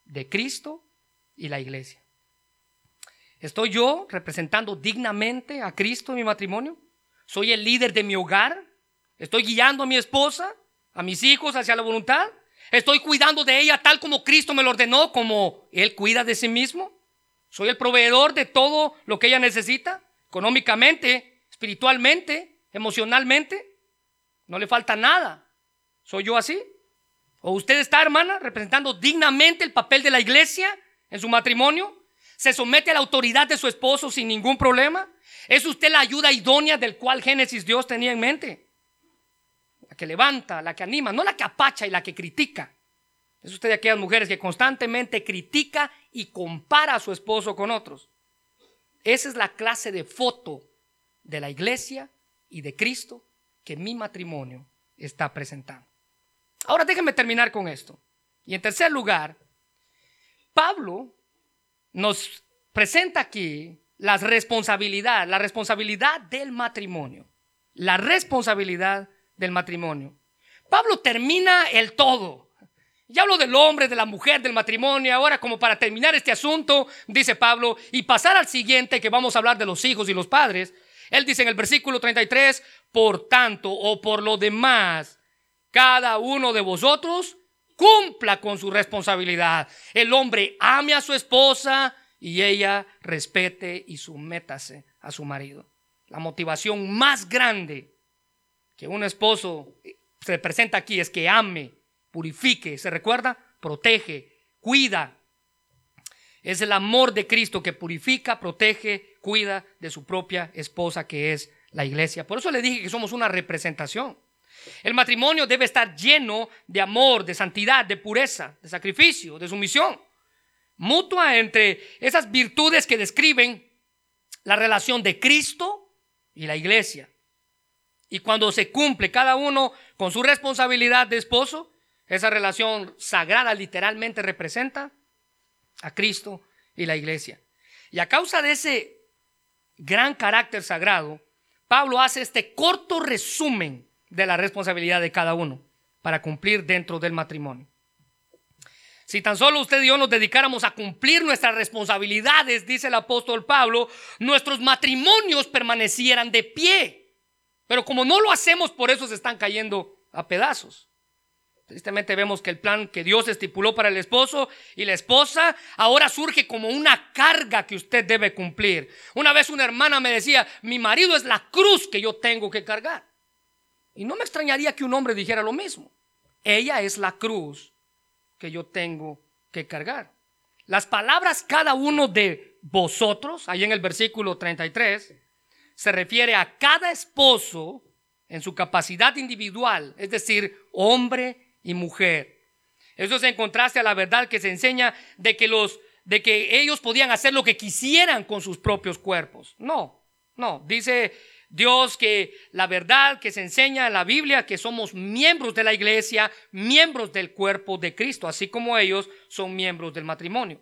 de Cristo y la iglesia. ¿Estoy yo representando dignamente a Cristo en mi matrimonio? ¿Soy el líder de mi hogar? ¿Estoy guiando a mi esposa, a mis hijos hacia la voluntad? ¿Estoy cuidando de ella tal como Cristo me lo ordenó, como Él cuida de sí mismo? ¿Soy el proveedor de todo lo que ella necesita? Económicamente, espiritualmente, emocionalmente. No le falta nada. ¿Soy yo así? ¿O usted está, hermana, representando dignamente el papel de la iglesia en su matrimonio? ¿Se somete a la autoridad de su esposo sin ningún problema? ¿Es usted la ayuda idónea del cual Génesis Dios tenía en mente? La que levanta, la que anima, no la que apacha y la que critica. Es usted de aquellas mujeres que constantemente critica y compara a su esposo con otros. Esa es la clase de foto de la iglesia y de Cristo que mi matrimonio está presentando. Ahora déjenme terminar con esto. Y en tercer lugar, Pablo nos presenta aquí la responsabilidad, la responsabilidad del matrimonio. La responsabilidad del matrimonio. Pablo termina el todo. Ya hablo del hombre, de la mujer, del matrimonio. Ahora, como para terminar este asunto, dice Pablo, y pasar al siguiente, que vamos a hablar de los hijos y los padres. Él dice en el versículo 33, por tanto o por lo demás, cada uno de vosotros cumpla con su responsabilidad. El hombre ame a su esposa y ella respete y sumétase a su marido. La motivación más grande que un esposo se presenta aquí es que ame, purifique, ¿se recuerda? Protege, cuida. Es el amor de Cristo que purifica, protege, cuida de su propia esposa que es la iglesia. Por eso le dije que somos una representación. El matrimonio debe estar lleno de amor, de santidad, de pureza, de sacrificio, de sumisión mutua entre esas virtudes que describen la relación de Cristo y la iglesia. Y cuando se cumple cada uno con su responsabilidad de esposo, esa relación sagrada literalmente representa a Cristo y la iglesia. Y a causa de ese gran carácter sagrado, Pablo hace este corto resumen de la responsabilidad de cada uno para cumplir dentro del matrimonio. Si tan solo usted y yo nos dedicáramos a cumplir nuestras responsabilidades, dice el apóstol Pablo, nuestros matrimonios permanecieran de pie. Pero como no lo hacemos, por eso se están cayendo a pedazos. Tristemente vemos que el plan que Dios estipuló para el esposo y la esposa ahora surge como una carga que usted debe cumplir. Una vez una hermana me decía, mi marido es la cruz que yo tengo que cargar. Y no me extrañaría que un hombre dijera lo mismo. Ella es la cruz que yo tengo que cargar. Las palabras cada uno de vosotros, ahí en el versículo 33, se refiere a cada esposo en su capacidad individual, es decir, hombre y mujer. Eso es en contraste a la verdad que se enseña de que los de que ellos podían hacer lo que quisieran con sus propios cuerpos. No, no, dice Dios que la verdad que se enseña en la Biblia, que somos miembros de la iglesia, miembros del cuerpo de Cristo, así como ellos son miembros del matrimonio.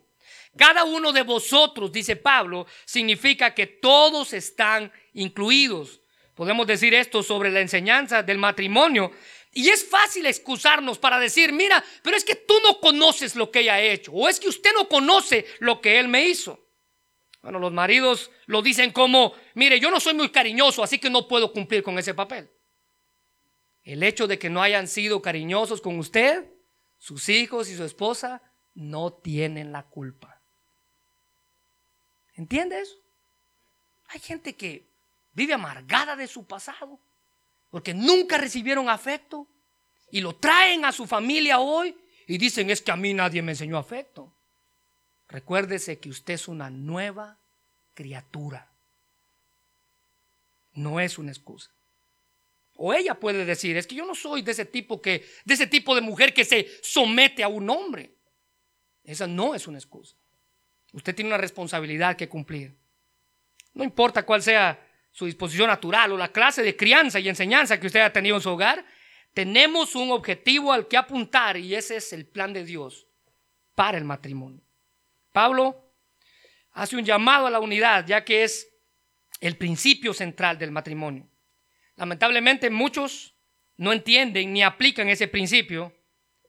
Cada uno de vosotros, dice Pablo, significa que todos están incluidos. Podemos decir esto sobre la enseñanza del matrimonio. Y es fácil excusarnos para decir, mira, pero es que tú no conoces lo que ella ha hecho, o es que usted no conoce lo que él me hizo. Bueno, los maridos lo dicen como, mire, yo no soy muy cariñoso, así que no puedo cumplir con ese papel. El hecho de que no hayan sido cariñosos con usted, sus hijos y su esposa, no tienen la culpa. ¿Entiende eso? Hay gente que vive amargada de su pasado, porque nunca recibieron afecto y lo traen a su familia hoy y dicen es que a mí nadie me enseñó afecto. Recuérdese que usted es una nueva criatura. No es una excusa. O ella puede decir, es que yo no soy de ese tipo que de ese tipo de mujer que se somete a un hombre. Esa no es una excusa. Usted tiene una responsabilidad que cumplir. No importa cuál sea su disposición natural o la clase de crianza y enseñanza que usted ha tenido en su hogar, tenemos un objetivo al que apuntar y ese es el plan de Dios para el matrimonio. Pablo hace un llamado a la unidad, ya que es el principio central del matrimonio. Lamentablemente muchos no entienden ni aplican ese principio,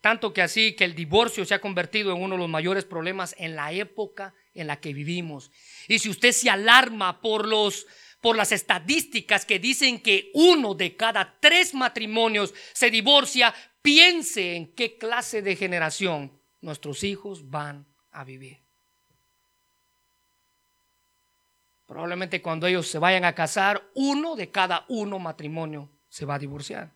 tanto que así que el divorcio se ha convertido en uno de los mayores problemas en la época en la que vivimos. Y si usted se alarma por los por las estadísticas que dicen que uno de cada tres matrimonios se divorcia, piense en qué clase de generación nuestros hijos van a vivir. Probablemente cuando ellos se vayan a casar, uno de cada uno matrimonio se va a divorciar.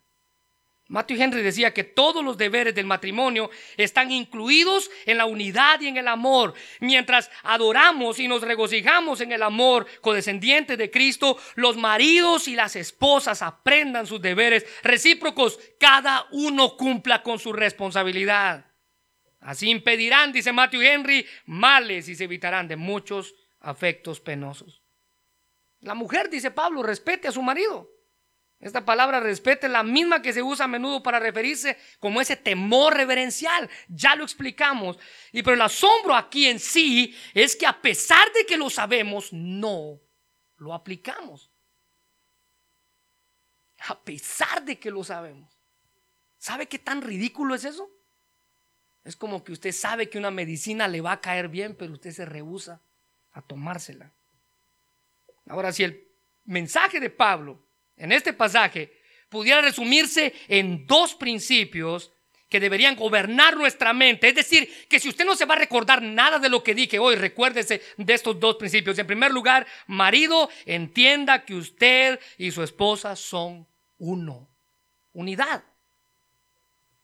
Matthew Henry decía que todos los deberes del matrimonio están incluidos en la unidad y en el amor. Mientras adoramos y nos regocijamos en el amor codescendiente de Cristo, los maridos y las esposas aprendan sus deberes recíprocos. Cada uno cumpla con su responsabilidad. Así impedirán, dice Matthew Henry, males y se evitarán de muchos afectos penosos. La mujer, dice Pablo, respete a su marido. Esta palabra respeto es la misma que se usa a menudo para referirse como ese temor reverencial. Ya lo explicamos. Y pero el asombro aquí en sí es que a pesar de que lo sabemos, no lo aplicamos. A pesar de que lo sabemos. ¿Sabe qué tan ridículo es eso? Es como que usted sabe que una medicina le va a caer bien, pero usted se rehúsa a tomársela. Ahora, si el mensaje de Pablo en este pasaje pudiera resumirse en dos principios que deberían gobernar nuestra mente. Es decir, que si usted no se va a recordar nada de lo que dije hoy, recuérdese de estos dos principios. En primer lugar, marido, entienda que usted y su esposa son uno, unidad.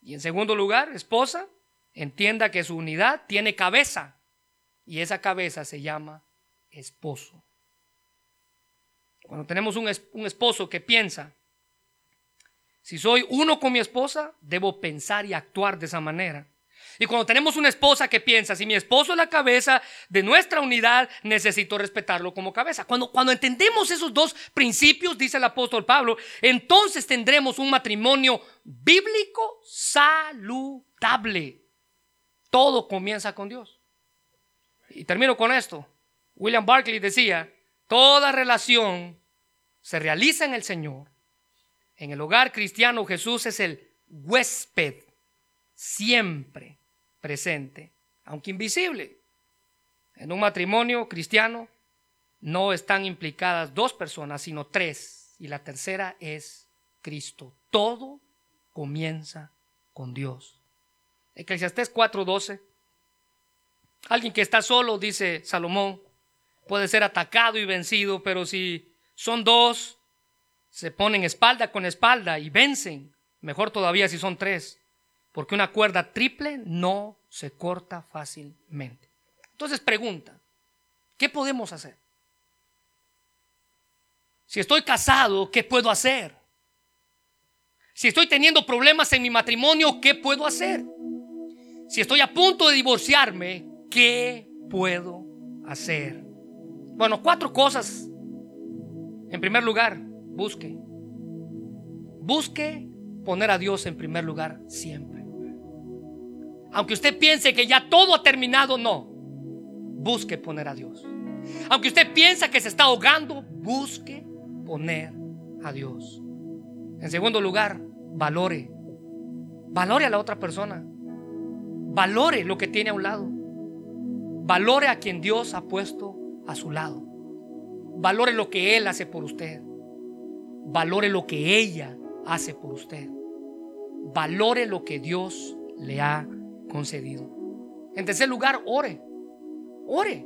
Y en segundo lugar, esposa, entienda que su unidad tiene cabeza y esa cabeza se llama esposo. Cuando tenemos un, esposo que piensa, si soy uno con mi esposa, debo pensar y actuar de esa manera. Y cuando tenemos una esposa que piensa, si mi esposo es la cabeza de nuestra unidad, necesito respetarlo como cabeza. Cuando, cuando entendemos esos dos principios, dice el apóstol Pablo, entonces tendremos un matrimonio bíblico saludable. Todo comienza con Dios. Y termino con esto. William Barclay decía, Toda relación se realiza en el Señor. En el hogar cristiano Jesús es el huésped siempre presente, aunque invisible. En un matrimonio cristiano no están implicadas dos personas, sino tres, y la tercera es Cristo. Todo comienza con Dios. Eclesiastés 4:12. Alguien que está solo, dice Salomón, puede ser atacado y vencido, pero si son dos, se ponen espalda con espalda y vencen. Mejor todavía si son tres, porque una cuerda triple no se corta fácilmente. Entonces pregunta, ¿qué podemos hacer? Si estoy casado, ¿qué puedo hacer? Si estoy teniendo problemas en mi matrimonio, ¿qué puedo hacer? Si estoy a punto de divorciarme, ¿qué puedo hacer? Bueno, cuatro cosas. En primer lugar, busque. Busque poner a Dios en primer lugar siempre. Aunque usted piense que ya todo ha terminado, no. Busque poner a Dios. Aunque usted piensa que se está ahogando, busque poner a Dios. En segundo lugar, valore. Valore a la otra persona. Valore lo que tiene a un lado. Valore a quien Dios ha puesto a su lado. Valore lo que Él hace por usted. Valore lo que ella hace por usted. Valore lo que Dios le ha concedido. En tercer lugar, ore. Ore.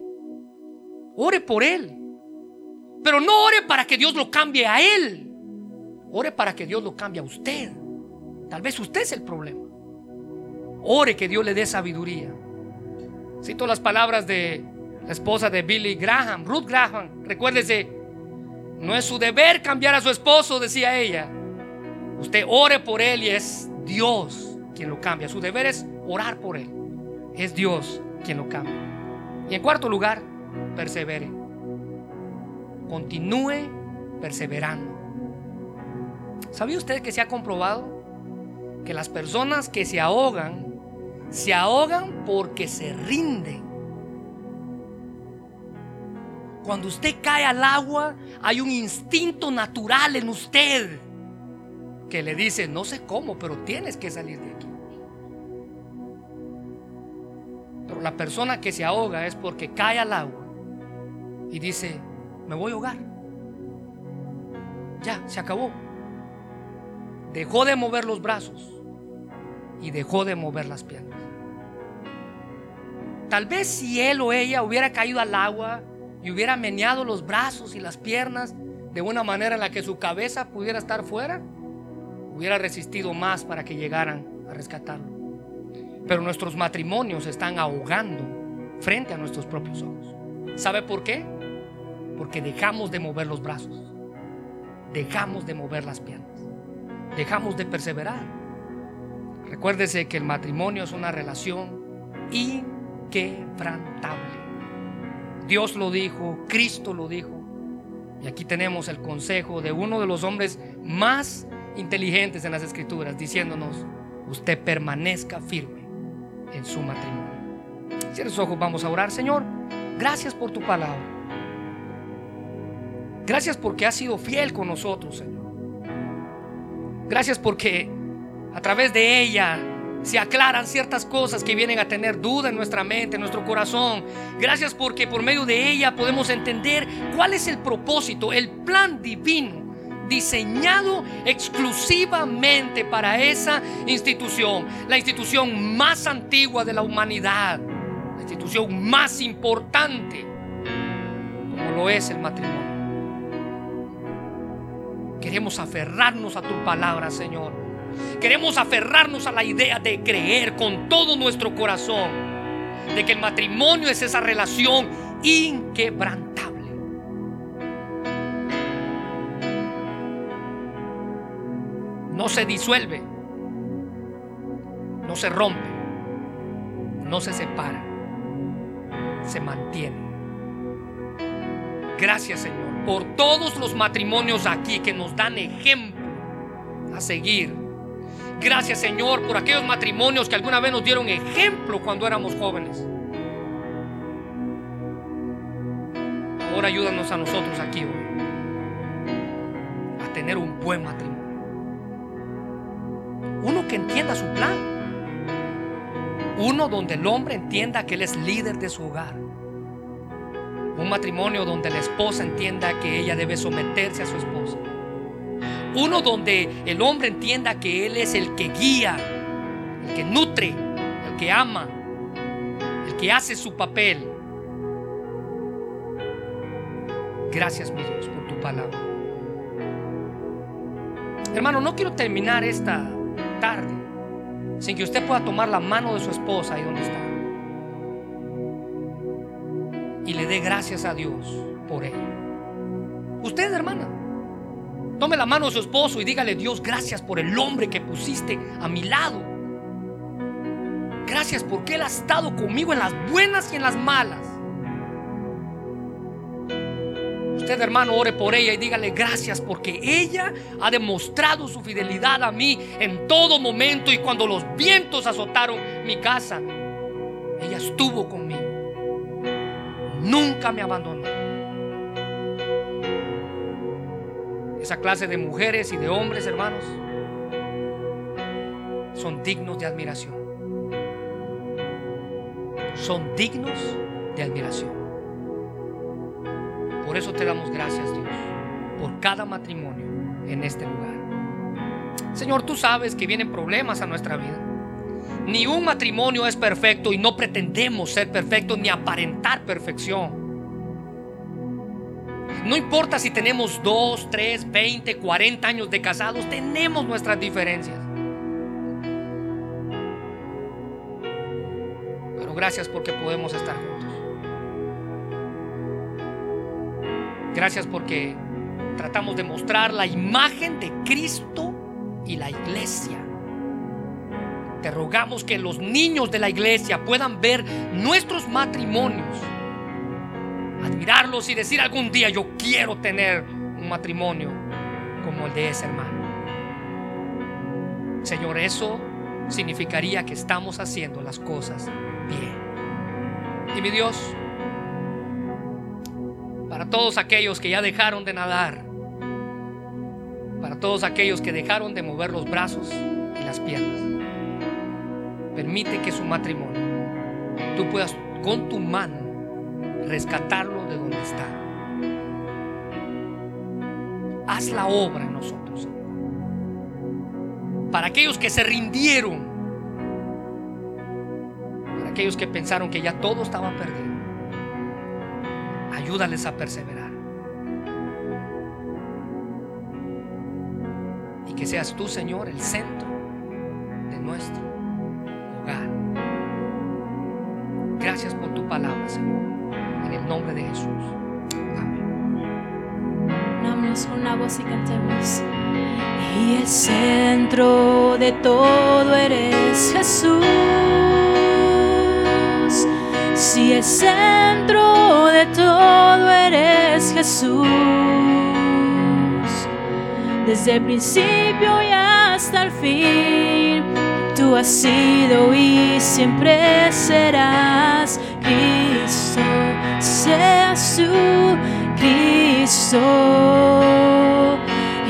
Ore por Él. Pero no ore para que Dios lo cambie a Él. Ore para que Dios lo cambie a usted. Tal vez usted es el problema. Ore que Dios le dé sabiduría. Cito las palabras de la esposa de Billy Graham, Ruth Graham. Recuérdese, no es su deber cambiar a su esposo, decía ella. Usted ore por él y es Dios quien lo cambia. Su deber es orar por él. Es Dios quien lo cambia. Y en cuarto lugar, persevere. Continúe perseverando. ¿Sabía usted que se ha comprobado que las personas que se ahogan, se ahogan porque se rinden? Cuando usted cae al agua, hay un instinto natural en usted que le dice, no sé cómo, pero tienes que salir de aquí. Pero la persona que se ahoga es porque cae al agua y dice, me voy a ahogar. Ya, se acabó. Dejó de mover los brazos y dejó de mover las piernas. Tal vez si él o ella hubiera caído al agua y hubiera meneado los brazos y las piernas de una manera en la que su cabeza pudiera estar fuera, hubiera resistido más para que llegaran a rescatarlo. Pero nuestros matrimonios están ahogando frente a nuestros propios ojos. ¿Sabe por qué? Porque dejamos de mover los brazos, dejamos de mover las piernas, dejamos de perseverar. Recuérdese que el matrimonio es una relación inquebrantable. Dios lo dijo, Cristo lo dijo. Y aquí tenemos el consejo de uno de los hombres más inteligentes en las escrituras, diciéndonos, usted permanezca firme en su matrimonio. Cierre sus ojos, vamos a orar. Señor, gracias por tu palabra. Gracias porque has sido fiel con nosotros, Señor. Gracias porque a través de ella se aclaran ciertas cosas que vienen a tener duda en nuestra mente, en nuestro corazón. Gracias porque por medio de ella podemos entender cuál es el propósito, el plan divino diseñado exclusivamente para esa institución, la institución más antigua de la humanidad, la institución más importante, como lo es el matrimonio. Queremos aferrarnos a tu palabra, Señor Queremos aferrarnos a la idea de creer con todo nuestro corazón de que el matrimonio es esa relación inquebrantable. No se disuelve, no se rompe, no se separa, se mantiene. Gracias Señor por todos los matrimonios aquí que nos dan ejemplo a seguir Gracias Señor por aquellos matrimonios que alguna vez nos dieron ejemplo cuando éramos jóvenes. Ahora ayúdanos a nosotros aquí hoy a tener un buen matrimonio. Uno que entienda su plan. Uno donde el hombre entienda que él es líder de su hogar. Un matrimonio donde la esposa entienda que ella debe someterse a su esposo. Uno donde el hombre entienda que Él es el que guía, el que nutre, el que ama, el que hace su papel. Gracias, mi Dios, por tu palabra. Hermano, no quiero terminar esta tarde sin que usted pueda tomar la mano de su esposa ahí donde está. Y le dé gracias a Dios por él. Usted, hermana. Tome la mano de su esposo y dígale, Dios, gracias por el hombre que pusiste a mi lado. Gracias porque Él ha estado conmigo en las buenas y en las malas. Usted, hermano, ore por ella y dígale gracias porque ella ha demostrado su fidelidad a mí en todo momento y cuando los vientos azotaron mi casa, ella estuvo conmigo. Nunca me abandonó. Esa clase de mujeres y de hombres, hermanos, son dignos de admiración. Son dignos de admiración. Por eso te damos gracias, Dios, por cada matrimonio en este lugar. Señor, tú sabes que vienen problemas a nuestra vida. Ni un matrimonio es perfecto y no pretendemos ser perfectos ni aparentar perfección. No importa si tenemos 2, 3, 20, 40 años de casados, tenemos nuestras diferencias. Pero gracias porque podemos estar juntos. Gracias porque tratamos de mostrar la imagen de Cristo y la iglesia. Te rogamos que los niños de la iglesia puedan ver nuestros matrimonios, admirarlos y decir algún día yo quiero tener un matrimonio como el de ese hermano. Señor, eso significaría que estamos haciendo las cosas bien. Y mi Dios, para todos aquellos que ya dejaron de nadar, para todos aquellos que dejaron de mover los brazos y las piernas, permite que su matrimonio, tú puedas con tu mano rescatarlo de donde está. Haz la obra en nosotros. Para aquellos que se rindieron, para aquellos que pensaron que ya todo estaba perdido, ayúdales a perseverar. Y que seas tú, Señor, el centro de nuestro hogar. Gracias por tu palabra, Señor. Nombre de Jesús. Amén. Con la voz y cantemos. Y el centro de todo eres Jesús. Si el centro de todo eres Jesús. Desde el principio y hasta el fin, tú has sido y siempre serás Cristo. Seas tú, Cristo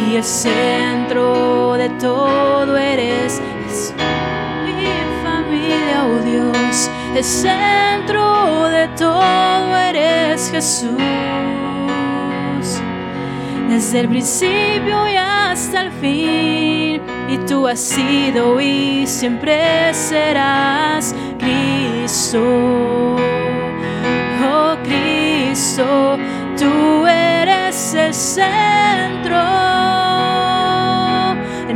y el centro de todo eres Jesús. Mi familia, oh Dios, el centro de todo eres Jesús. Desde el principio y hasta el fin, y tú has sido y siempre serás Cristo. Tú eres el centro